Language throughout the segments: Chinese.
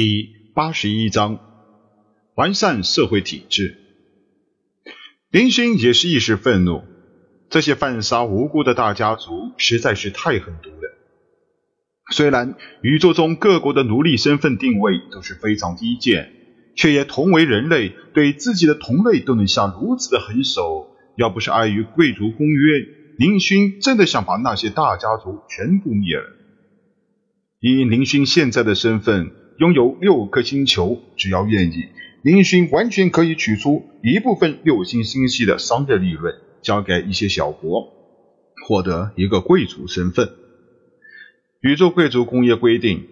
第八十一章完善社会体制。林勋也是一时愤怒，这些犯杀无辜的大家族实在是太狠毒了。虽然宇宙中各国的奴隶身份定位都是非常低贱，却也同为人类，对自己的同类都能下如此的狠手。要不是碍于贵族公约，林勋真的想把那些大家族全部灭了。以林勋现在的身份，拥有六颗星球，只要愿意，林勋完全可以取出一部分六星星系的商业利润，交给一些小国，获得一个贵族身份。宇宙贵族公约规定，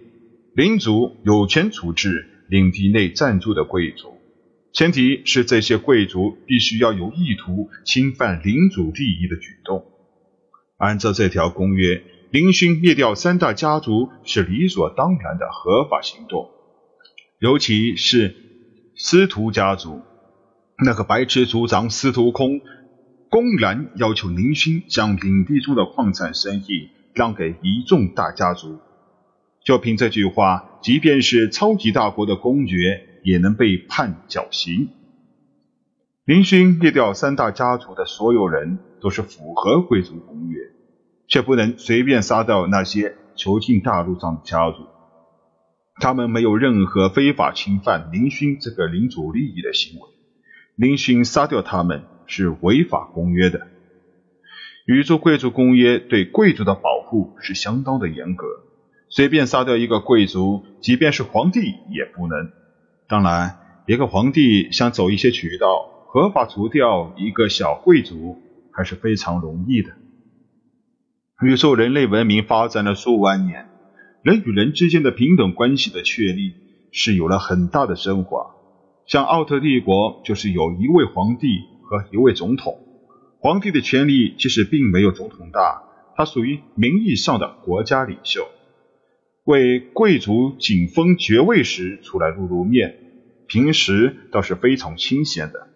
领主有权处置领地内暂住的贵族，前提是这些贵族必须要有意图侵犯领主利益的举动。按照这条公约。林勋灭掉三大家族是理所当然的合法行动，尤其是司徒家族，那个白痴族长司徒空公然要求林勋将领地中的矿产生意让给一众大家族。就凭这句话，即便是超级大国的公爵也能被判绞刑。林勋灭掉三大家族的所有人都是符合贵族公约。却不能随便杀掉那些囚禁大陆上的家族，他们没有任何非法侵犯林勋这个领主利益的行为。林勋杀掉他们是违法公约的。宇宙贵族公约对贵族的保护是相当的严格，随便杀掉一个贵族，即便是皇帝也不能。当然，一个皇帝想走一些渠道合法除掉一个小贵族，还是非常容易的。宇宙人类文明发展了数万年，人与人之间的平等关系的确立是有了很大的升华。像奥特帝国就是有一位皇帝和一位总统，皇帝的权力其实并没有总统大，他属于名义上的国家领袖，为贵族仅封爵位时出来露露面，平时倒是非常清闲的。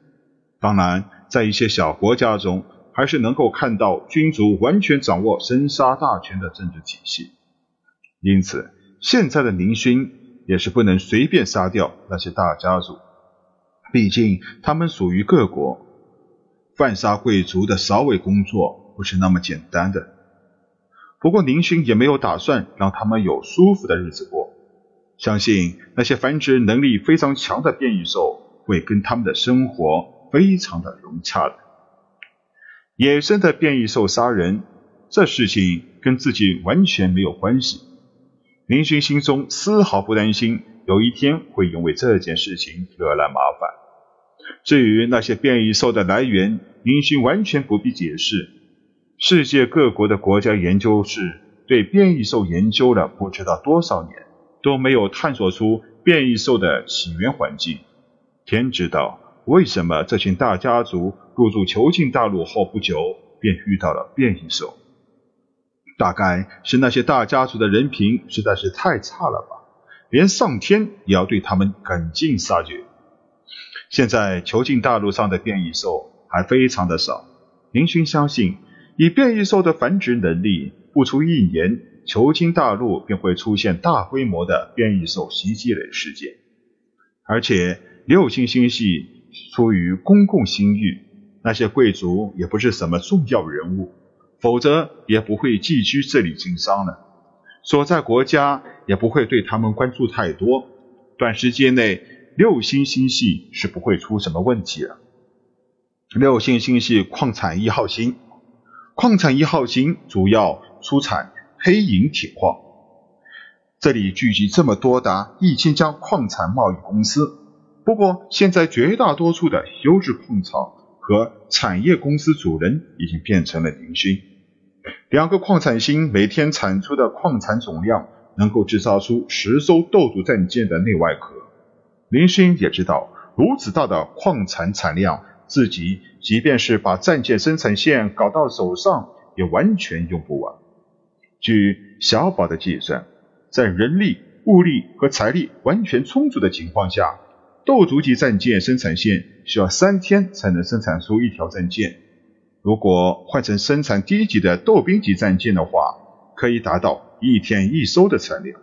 当然，在一些小国家中。还是能够看到君主完全掌握生杀大权的政治体系，因此现在的宁勋也是不能随便杀掉那些大家族，毕竟他们属于各国，犯杀贵族的扫尾工作不是那么简单的。不过宁勋也没有打算让他们有舒服的日子过，相信那些繁殖能力非常强的变异兽会跟他们的生活非常的融洽的。野生的变异兽杀人，这事情跟自己完全没有关系。林勋心中丝毫不担心有一天会因为这件事情惹来麻烦。至于那些变异兽的来源，林勋完全不必解释。世界各国的国家研究室对变异兽研究了不知道多少年，都没有探索出变异兽的起源环境。天知道。为什么这群大家族入驻囚禁大陆后不久便遇到了变异兽？大概是那些大家族的人品实在是太差了吧，连上天也要对他们赶尽杀绝。现在囚禁大陆上的变异兽还非常的少，林勋相信以变异兽的繁殖能力，不出一年，囚禁大陆便会出现大规模的变异兽袭击类事件，而且六星星系。出于公共信誉，那些贵族也不是什么重要人物，否则也不会寄居这里经商了。所在国家也不会对他们关注太多。短时间内，六星星系是不会出什么问题了。六星星系矿产一号星，矿产一号星主要出产黑银铁矿，这里聚集这么多达一千家矿产贸易公司。不过，现在绝大多数的优质矿场和产业公司主人已经变成了林勋。两个矿产星每天产出的矿产总量能够制造出十艘斗族战舰的内外壳。林勋也知道，如此大的矿产产量，自己即便是把战舰生产线搞到手上，也完全用不完。据小宝的计算，在人力、物力和财力完全充足的情况下，斗族级战舰生产线需要三天才能生产出一条战舰，如果换成生产低级的斗兵级战舰的话，可以达到一天一艘的产量。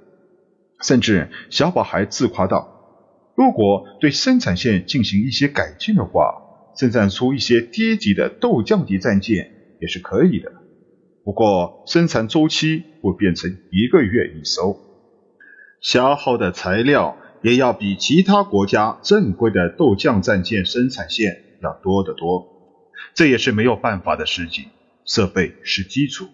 甚至小宝还自夸道：“如果对生产线进行一些改进的话，生产出一些低级的豆浆级战舰也是可以的。不过生产周期会变成一个月一艘，消耗的材料也要比其他国家正规的豆浆战舰生产线要多得多。这也是没有办法的事情。设备是基础，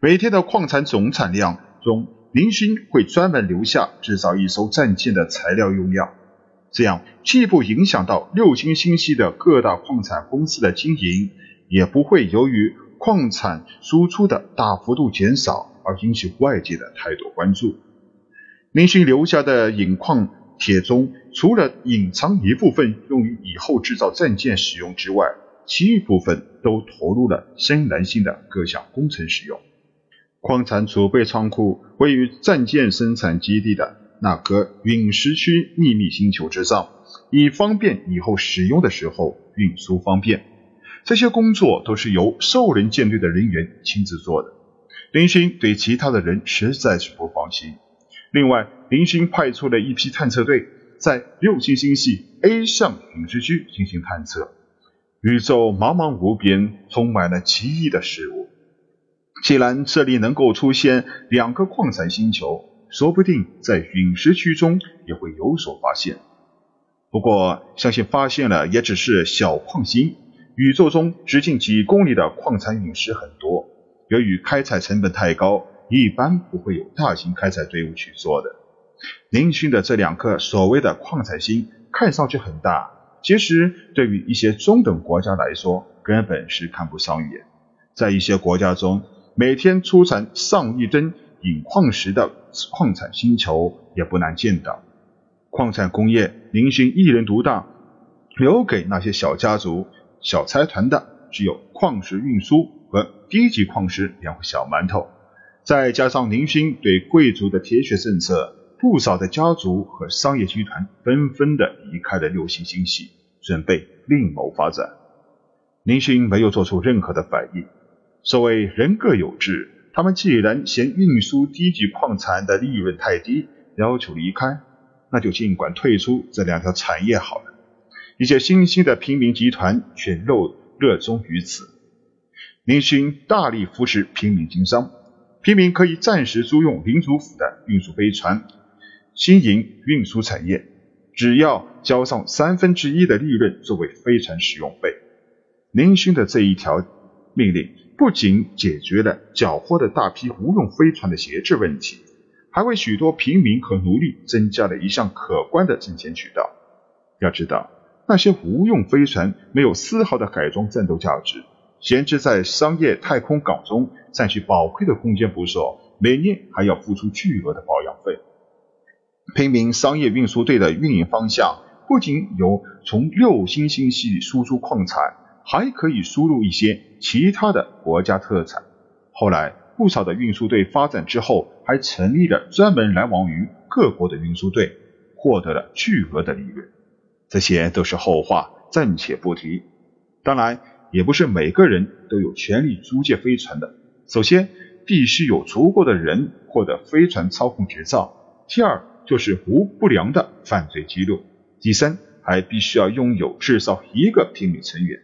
每天的矿产总产量中。”林勋会专门留下制造一艘战舰的材料用量，这样既不影响到六星星系的各大矿产公司的经营，也不会由于矿产输出的大幅度减少而引起外界的太多关注。林勋留下的引矿铁中，除了隐藏一部分用于以后制造战舰使用之外，其余部分都投入了深蓝星的各项工程使用。矿产储备仓库位于战舰生产基地的那颗陨石区秘密星球之上，以方便以后使用的时候运输方便。这些工作都是由兽人舰队的人员亲自做的。林勋对其他的人实在是不放心。另外，林勋派出了一批探测队，在六星星系 A 项陨石区进行探测。宇宙茫茫无边，充满了奇异的事物。既然这里能够出现两个矿产星球，说不定在陨石区中也会有所发现。不过，相信发现了也只是小矿星。宇宙中直径几公里的矿产陨石很多，由于开采成本太高，一般不会有大型开采队伍去做的。林勋的这两颗所谓的矿产星看上去很大，其实对于一些中等国家来说，根本是看不上眼。在一些国家中，每天出产上亿吨引矿石的矿产星球也不难见到。矿产工业，林勋一人独大，留给那些小家族、小财团的只有矿石运输和低级矿石两个小馒头。再加上林勋对贵族的铁血政策，不少的家族和商业集团纷纷的离开了六星星系，准备另谋发展。林勋没有做出任何的反应。所谓人各有志，他们既然嫌运输低级矿产的利润太低，要求离开，那就尽管退出这两条产业好了。一些新兴的平民集团却热热衷于此。林勋大力扶持平民经商，平民可以暂时租用领主府的运输飞船，经营运输产业，只要交上三分之一的利润作为飞船使用费。林勋的这一条命令。不仅解决了缴获的大批无用飞船的闲置问题，还为许多平民和奴隶增加了一项可观的挣钱渠道。要知道，那些无用飞船没有丝毫的改装战斗价值，闲置在商业太空港中占据宝贵的空间不说，每年还要付出巨额的保养费。平民商业运输队的运营方向不仅有从六星星系输出矿产。还可以输入一些其他的国家特产。后来，不少的运输队发展之后，还成立了专门来往于各国的运输队，获得了巨额的利润。这些都是后话，暂且不提。当然，也不是每个人都有权利租借飞船的。首先，必须有足够的人获得飞船操控执照；第二，就是无不良的犯罪记录；第三，还必须要拥有至少一个平民成员。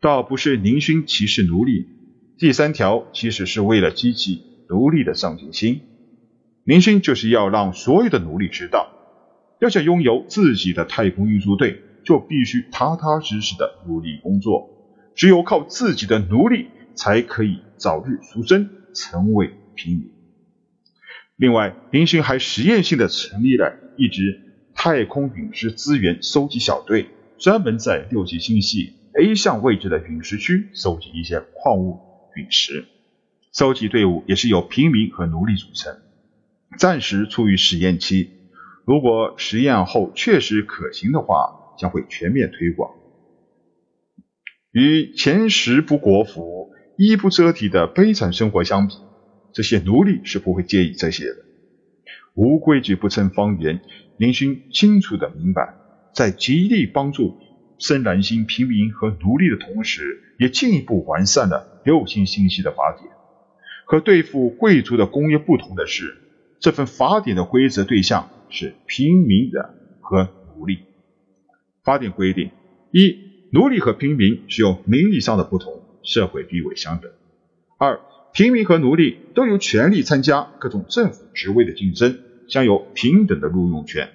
倒不是宁勋歧视奴隶，第三条其实是为了激起奴隶的上进心。宁勋就是要让所有的奴隶知道，要想拥有自己的太空运输队，就必须踏踏实实的努力工作。只有靠自己的努力，才可以早日赎身，成为平民。另外，林勋还实验性的成立了一支太空陨石资源收集小队，专门在六级星系。A 项位置的陨石区收集一些矿物陨石，收集队伍也是由平民和奴隶组成，暂时处于实验期。如果实验后确实可行的话，将会全面推广。与前食不果腹、衣不遮体的悲惨生活相比，这些奴隶是不会介意这些的。无规矩不成方圆，林勋清楚的明白，在极力帮助。深蓝星平民和奴隶的同时，也进一步完善了六星星系的法典。和对付贵族的工业不同的是，这份法典的规则对象是平民的和奴隶。法典规定：一、奴隶和平民只有名义上的不同，社会地位相等；二、平民和奴隶都有权利参加各种政府职位的竞争，享有平等的录用权。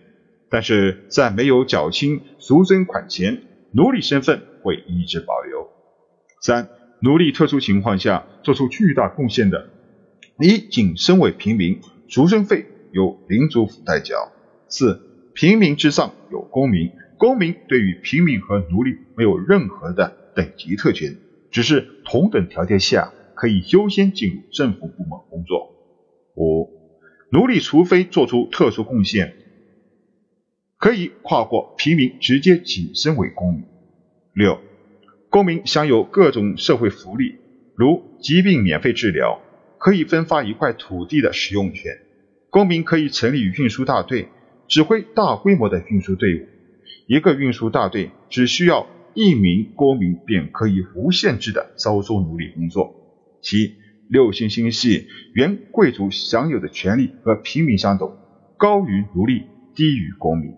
但是在没有缴清赎身款前，奴隶身份会一直保留。三、奴隶特殊情况下做出巨大贡献的，一仅身为平民，赎身费由领主府代缴。四、平民之上有公民，公民对于平民和奴隶没有任何的等级特权，只是同等条件下可以优先进入政府部门工作。五、奴隶除非做出特殊贡献。可以跨过平民，直接晋升为公民。六、公民享有各种社会福利，如疾病免费治疗，可以分发一块土地的使用权。公民可以成立运输大队，指挥大规模的运输队伍。一个运输大队只需要一名公民，便可以无限制的招收奴隶工作。其、六星星系原贵族享有的权利和平民相等，高于奴隶，低于公民。